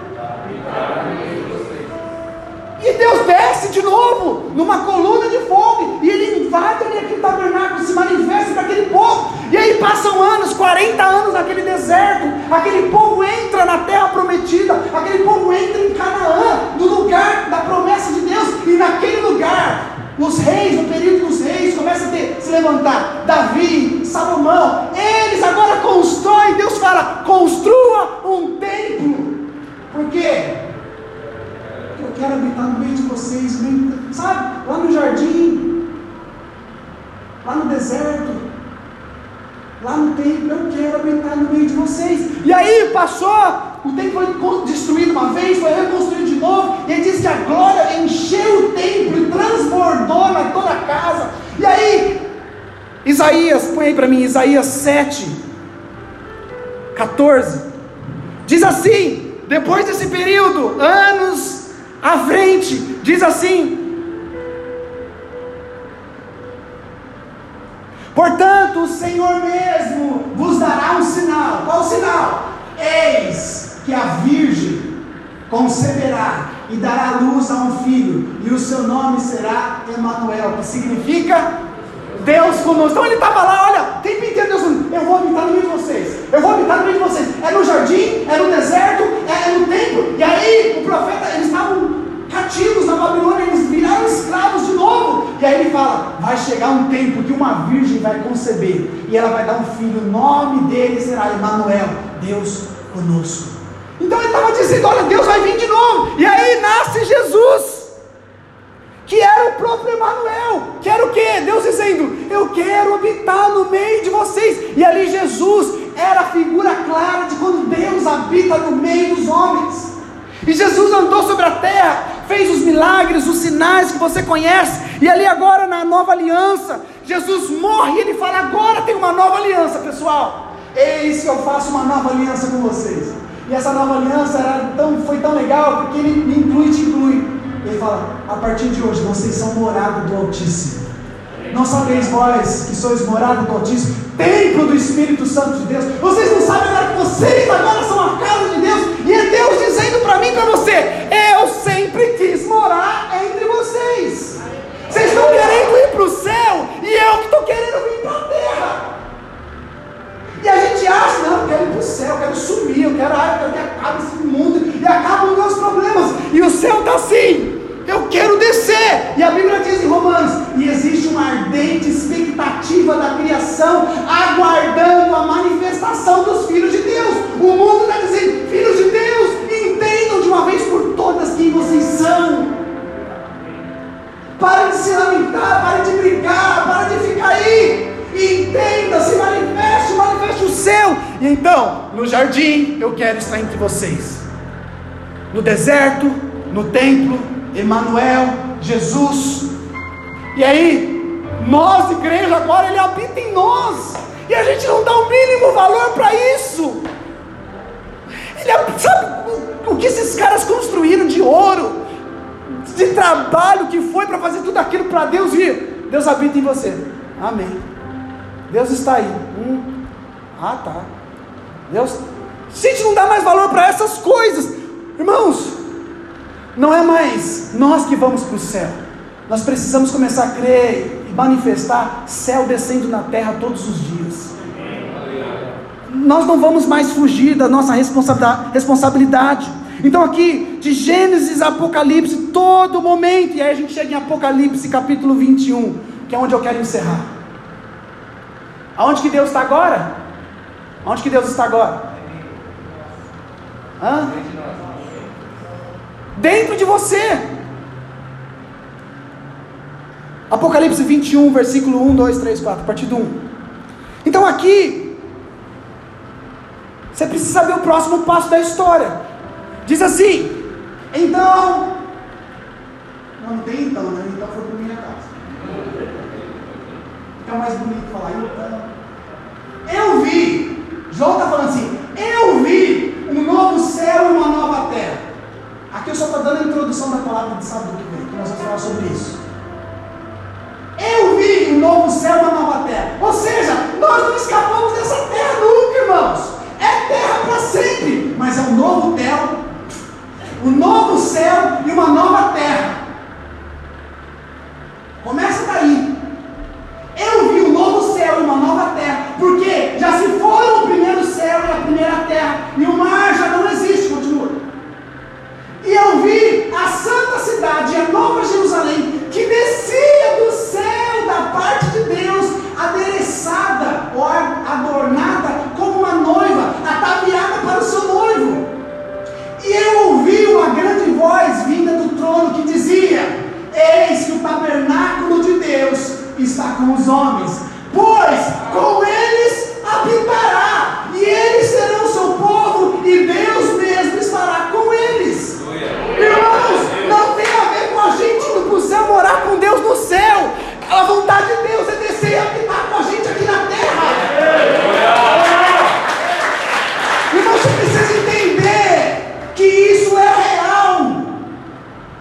e Deus desce de novo numa coluna de fogo e ele invade ali aquele tabernáculo, se manifesta para aquele povo. E aí passam anos, 40 anos naquele deserto. Aquele povo entra na terra prometida, aquele povo entra em Canaã, no lugar da promessa de Deus. E naquele lugar, os reis, no período dos reis, começam a ter, se levantar. Davi, Salomão, eles agora constroem. Deus fala: construa um templo. Por quê? Quero habitar no meio de vocês, sabe? Lá no jardim, lá no deserto, lá no templo, eu quero habitar no meio de vocês. E aí passou, o templo foi destruído uma vez, foi reconstruído de novo, e ele diz que a glória encheu o templo e transbordou na toda a casa. E aí, Isaías, põe aí para mim, Isaías 7, 14, diz assim: depois desse período, anos à frente, diz assim: Portanto, o Senhor mesmo vos dará um sinal. Qual sinal? Eis que a Virgem conceberá e dará luz a um filho, e o seu nome será Emanuel, que significa Deus conosco. Então ele estava lá, olha, o tempo inteiro Deus eu vou habitar no meio de vocês, eu vou habitar no meio de vocês. É no jardim, é no deserto, é, é no templo. E aí o profeta, eles estavam cativos na Babilônia, eles viraram escravos de novo. E aí ele fala: vai chegar um tempo que uma virgem vai conceber, e ela vai dar um filho, o nome dele será Emanuel, Deus conosco. Então ele estava dizendo: olha, Deus vai vir de novo. E aí nasce Jesus que era o próprio Emanuel, que era o que? Deus dizendo: Eu quero habitar no meio de vocês. E ali Jesus era a figura clara de quando Deus habita no meio dos homens. E Jesus andou sobre a terra, fez os milagres, os sinais que você conhece. E ali agora na nova aliança, Jesus morre e ele fala: Agora tem uma nova aliança, pessoal. Eis que eu faço uma nova aliança com vocês. E essa nova aliança era tão, foi tão legal porque ele me inclui e te inclui. Ele fala: a partir de hoje vocês são morada do Altíssimo. Não sabeis vós que sois morada do Altíssimo, templo do Espírito Santo de Deus. Vocês não sabem agora que vocês agora são a casa dizendo para mim e para você: eu sempre quis morar entre vocês. Vocês estão querendo ir para o céu e eu que estou querendo vir para a terra. E a gente acha, não, eu quero ir para o céu, eu quero sumir, eu quero, eu quero que acabe esse mundo e acabem os meus problemas. E o céu está assim. Eu quero descer. E a Bíblia diz em Romanos: e existe uma ardente expectativa da criação, aguardando a manifestação dos filhos de Deus. O mundo está dizendo: filhos de Deus, uma vez por todas quem vocês são. Para de se lamentar, para de brigar, para de ficar aí. Entenda, se manifeste, manifeste o seu. E então, no jardim, eu quero estar entre vocês. No deserto, no templo, Emanuel, Jesus. E aí, nós, igreja, agora ele habita em nós. E a gente não dá o mínimo valor para isso. Ele, sabe o que esses caras construíram de ouro, de trabalho que foi para fazer tudo aquilo para Deus ir? Deus habita em você. Amém. Deus está aí. Hum. Ah, tá. Deus. Gente não dá mais valor para essas coisas. Irmãos, não é mais nós que vamos para o céu. Nós precisamos começar a crer e manifestar céu descendo na terra todos os dias. Nós não vamos mais fugir da nossa responsabilidade. Então, aqui, de Gênesis a Apocalipse, todo momento, e aí a gente chega em Apocalipse capítulo 21, que é onde eu quero encerrar. Aonde que Deus está agora? Aonde que Deus está agora? Hã? dentro de você. Apocalipse 21, versículo 1, 2, 3, 4, partido 1. Então aqui, você precisa saber o próximo passo da história. Diz assim: então, não tem então, né? Então foi por minha casa. É mais bonito falar, então. Eu vi, João está falando assim: eu vi um novo céu e uma nova terra. Aqui eu só estou dando a introdução da palavra de sábado que vem, que nós vamos falar sobre isso. Eu vi um novo céu e uma nova terra. Ou seja, nós não escapamos dessa terra nunca, irmãos. É terra para sempre, mas é um novo céu, um novo céu e uma nova terra. Começa daí. Eu vi um novo céu e uma nova terra, porque já se foram o primeiro céu e a primeira terra, e o mar já não existe, continua. E eu vi a santa cidade, a nova Jerusalém, que descia do céu da parte de Deus, adereçada ou adornada como uma noiva, ataviada para o seu noivo. E eu ouvi uma grande voz vinda do trono que dizia: Eis que o tabernáculo de Deus está com os homens, pois com eles habitará, e eles serão seu povo, e Deus mesmo estará com eles. Irmãos, não tem a ver com a gente indo para o céu morar com Deus no céu. A vontade de Deus é descer e habitar com a gente aqui na terra. Irmão, você precisa entender que isso é real.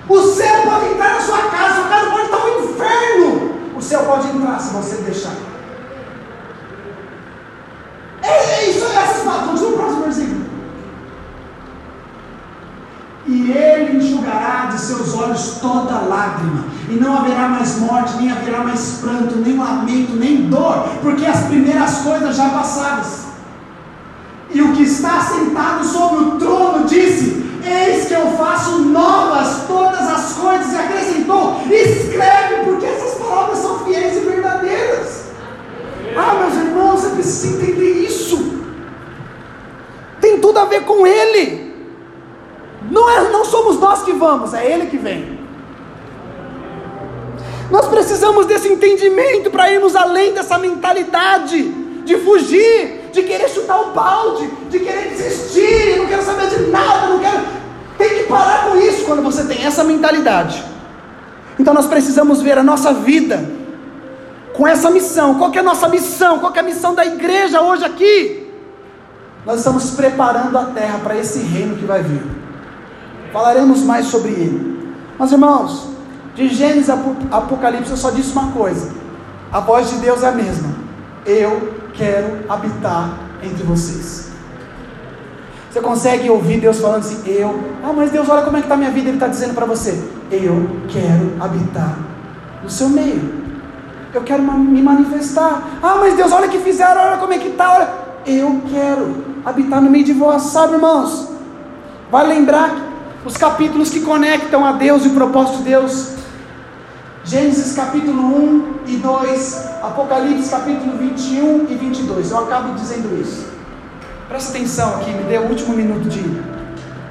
O céu pode entrar na sua casa, sua casa pode estar um inferno. O céu pode entrar se você deixar. É, é isso, essas palavras. Continua o próximo versículo. E ele enxugará de seus olhos toda lágrima, e não haverá mais morte, nem haverá mais pranto, nem lamento, nem dor, porque as primeiras coisas já passadas. E o que está sentado sobre o trono disse: Eis que eu faço novas todas as coisas, e acrescentou: Escreve, porque essas palavras são fiéis e verdadeiras. Ah, meus irmãos, você precisa entender isso. Tem tudo a ver com Ele. Não, é, não somos nós que vamos, é Ele que vem. Nós precisamos desse entendimento para irmos além dessa mentalidade de fugir, de querer chutar o balde, de querer desistir, não quero saber de nada, não quero. Tem que parar com isso quando você tem essa mentalidade. Então nós precisamos ver a nossa vida com essa missão. Qual é a nossa missão? Qual é a missão da igreja hoje aqui? Nós estamos preparando a terra para esse reino que vai vir. Falaremos mais sobre ele. Mas irmãos, de Gênesis a Apocalipse eu só disse uma coisa: a voz de Deus é a mesma. Eu quero habitar entre vocês. Você consegue ouvir Deus falando assim, eu, ah, mas Deus, olha como é que está minha vida, Ele está dizendo para você, eu quero habitar no seu meio. Eu quero me manifestar. Ah, mas Deus, olha o que fizeram, olha como é que está, olha. Eu quero habitar no meio de vós, sabe, irmãos? Vai lembrar os capítulos que conectam a Deus e o propósito de Deus. Gênesis capítulo 1 e 2, Apocalipse capítulo 21 e 22. Eu acabo dizendo isso. Presta atenção aqui, me dê o último minuto de,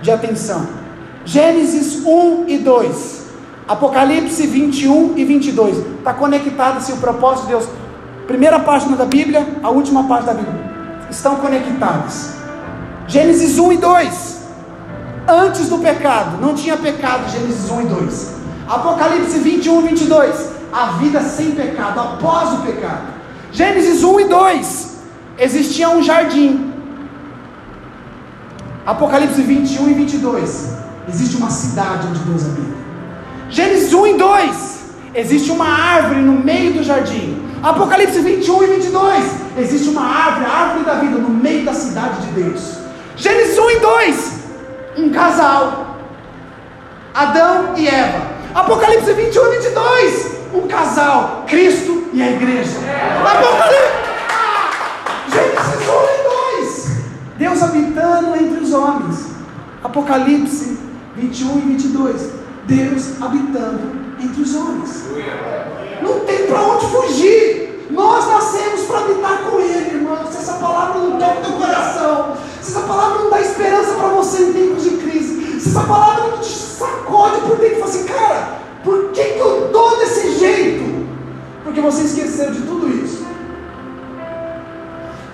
de atenção. Gênesis 1 e 2, Apocalipse 21 e 22. Está conectado assim o propósito de Deus. Primeira página da Bíblia, a última página da Bíblia. Estão conectadas. Gênesis 1 e 2. Antes do pecado, não tinha pecado, Gênesis 1 e 2. Apocalipse 21 e 22. A vida sem pecado, após o pecado. Gênesis 1 e 2. Existia um jardim. Apocalipse 21 e 22. Existe uma cidade onde Deus habita. Gênesis 1 e 2. Existe uma árvore no meio do jardim. Apocalipse 21 e 22. Existe uma árvore, a árvore da vida, no meio da cidade de Deus. Gênesis 1 e 2. Um casal. Adão e Eva. Apocalipse 21 e 22. Um casal. Cristo e a igreja. Apocalipse. Gênesis 1 e 2. Deus habitando entre os homens. Apocalipse 21 e 22. Deus habitando entre os homens. Não tem para onde fugir. Nós nascemos para habitar com Ele, irmão. Se essa palavra não toca o teu coração, se essa palavra não dá esperança para você em tempos de crise, se essa palavra não te sacode por dentro e fala assim, cara, por que, que eu estou desse jeito? Porque você esqueceu de tudo isso.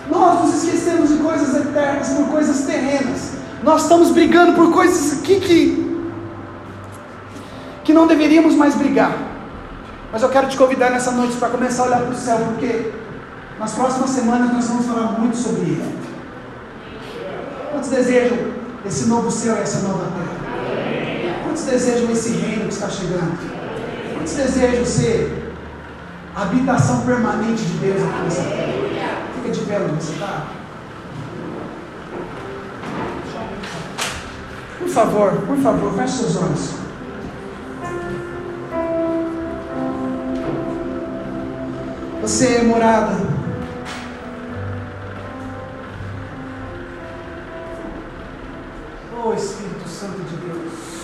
Nós nos esquecemos de coisas eternas por coisas terrenas. Nós estamos brigando por coisas aqui que que não deveríamos mais brigar. Mas eu quero te convidar nessa noite para começar a olhar para o céu, porque nas próximas semanas nós vamos falar muito sobre ele. Quantos desejam esse novo céu e essa nova terra? Quantos desejam esse reino que está chegando? Quantos desejam ser a habitação permanente de Deus aqui nessa terra? Fica de pé onde você está. Por favor, por favor, feche seus olhos. Você é morada. Oh Espírito Santo de Deus.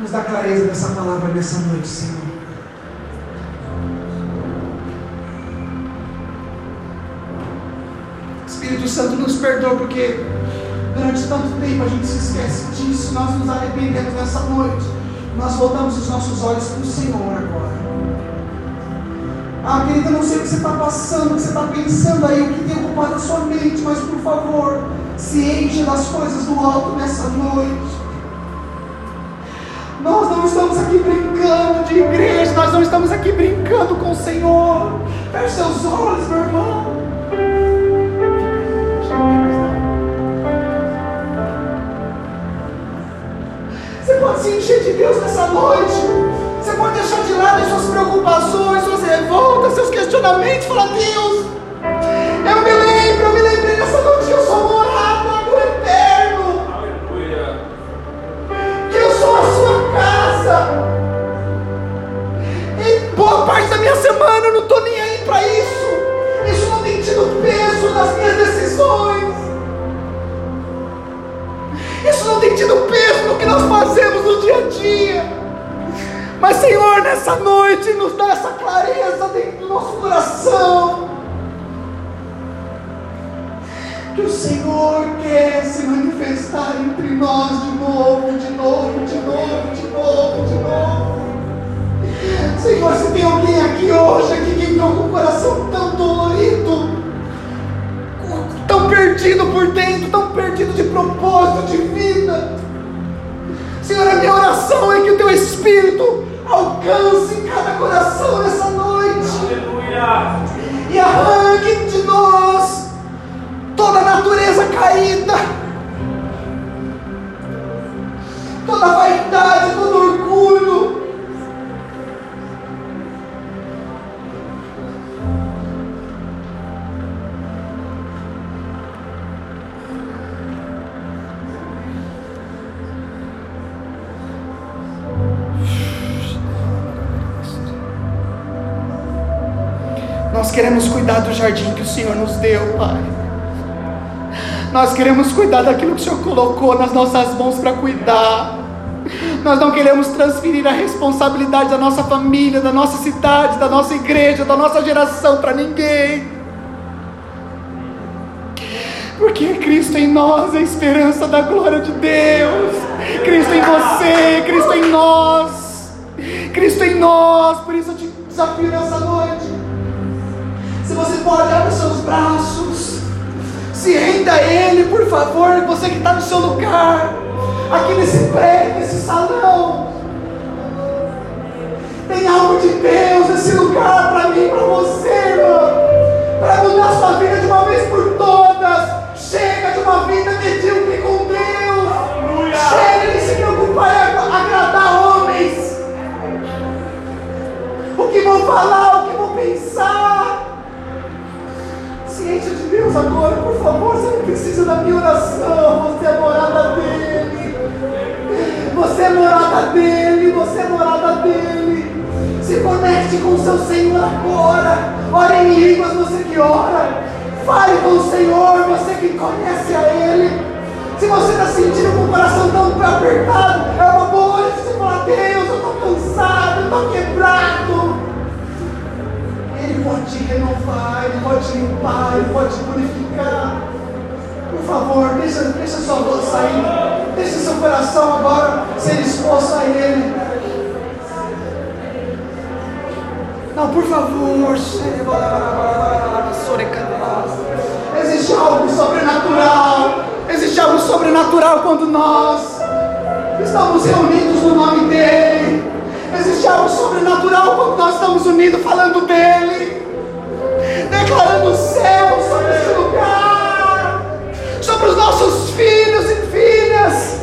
Nos dá clareza dessa palavra nessa noite, Senhor. Espírito Santo nos perdoa porque durante tanto tempo a gente se esquece disso, nós nos arrependemos nessa noite nós voltamos os nossos olhos para o Senhor agora. Ah, querida, não sei o que você está passando, o que você está pensando aí, o que tem ocupado a sua mente, mas por favor, se enche das coisas do alto nessa noite. Nós não estamos aqui brincando de igreja, nós não estamos aqui brincando com o Senhor. Feche seus olhos, meu irmão. pode se encher de Deus nessa noite. Você pode deixar de lado as suas preocupações, suas revoltas, seus questionamentos. Falar, Deus, para isso. Isso não tem tido peso nas minhas decisões. Isso não tem tido peso no que nós fazemos no dia a dia. Mas, Senhor, nessa noite, nos dá essa clareza dentro do nosso coração. Que o Senhor quer se manifestar entre nós de novo, de novo, de novo, de novo, de novo. Senhor, se tem alguém aqui hoje aqui que entrou com o coração tão dolorido, tão perdido por dentro, tão perdido de propósito de vida. Senhor, a minha oração é que o teu Espírito alcance cada coração nessa noite. Aleluia. E arranque queremos cuidar do jardim que o Senhor nos deu, Pai. Nós queremos cuidar daquilo que o Senhor colocou nas nossas mãos para cuidar. Nós não queremos transferir a responsabilidade da nossa família, da nossa cidade, da nossa igreja, da nossa geração para ninguém. Porque Cristo em nós é a esperança da glória de Deus. Cristo em você, Cristo em nós. Cristo em nós. Por isso eu te desafio nessa noite você pode, abre seus braços. Se renda a Ele, por favor. Você que está no seu lugar, aqui nesse prédio, nesse salão. Tem algo de Deus nesse lugar para mim, para você, irmão. Para mudar sua vida de uma vez por todas. Chega de uma vida medíocre com Deus. Aleluia. Chega de se preocupar em agradar homens. O que vão falar, o que vão pensar da minha oração, você é morada dele. Você é morada dele, você é morada dele. Se conecte com o seu Senhor agora. Ore em línguas, você que ora. Fale com o Senhor, você que conhece a Ele. Se você está sentindo com o coração tão apertado, é uma boa hora de falar, Deus, eu estou cansado, estou quebrado. Ele pode te renovar, Ele pode te limpar, Ele pode te purificar. Por favor, deixa, deixa sua voz sair. Deixa seu coração agora ser exposto a Ele. Não, por favor. Existe algo sobrenatural. Existe algo sobrenatural quando nós estamos reunidos no nome dEle. Existe algo sobrenatural quando nós estamos unidos falando dele, declarando o céu sobre esse lugar, para os nossos filhos e filhas.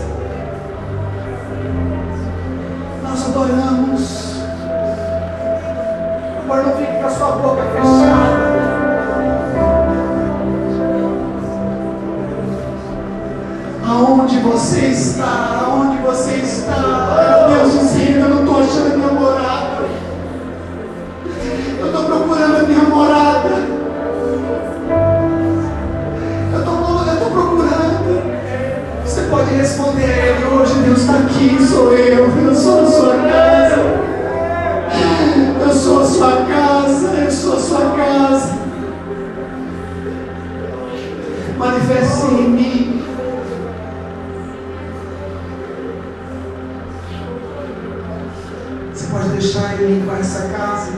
Nós adoramos. Agora não fique com a sua boca fechada. Aonde você está? Aonde você está? Meu Deus do céu, eu não estou achando a minha morada. Eu estou procurando a minha morada. Responder a Ele hoje, Deus está aqui, sou eu, eu sou a sua casa. Eu sou a sua casa, eu sou a sua casa. Manifeste-se em mim. Você pode deixar Ele limpar essa casa.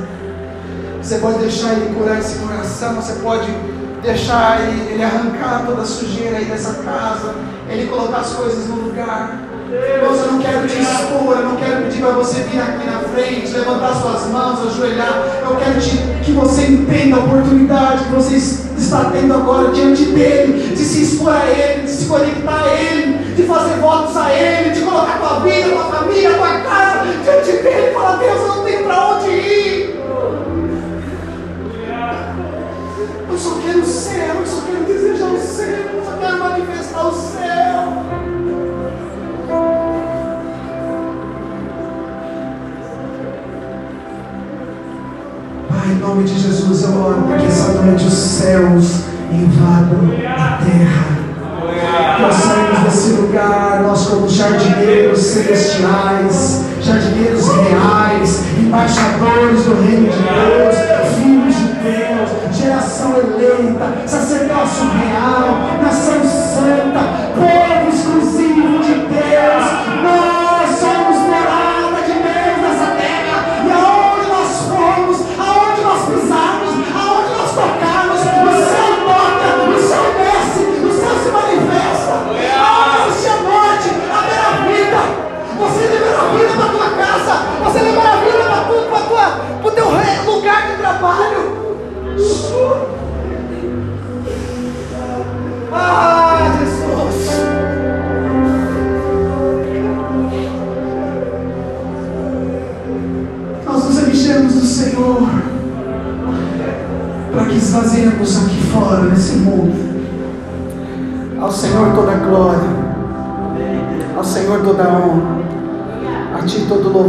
Você pode deixar Ele curar esse coração. Você pode deixar Ele, ele arrancar toda a sujeira aí dessa casa. Ele colocar as coisas no lugar. Deus, eu não quero te expor, eu não quero pedir para você vir aqui na frente, levantar suas mãos, ajoelhar. Eu quero te, que você entenda a oportunidade que você está tendo agora diante dele, de se expor a ele, de se conectar a ele, de fazer votos a ele, de colocar tua vida, tua família, tua casa diante dele e falar, Deus, eu não tenho para onde ir. Eu só quero manifestar o céu. Pai, em nome de Jesus eu oro para que essa noite os céus invadam a terra. Nós saímos desse lugar, nós como jardineiros celestiais, jardineiros reais, embaixadores do reino de Deus, Geração eleita, sacerdócio real, nação santa, que esvaziemos aqui fora, nesse mundo. Ao Senhor toda glória, ao Senhor toda honra, a Ti todo louvor.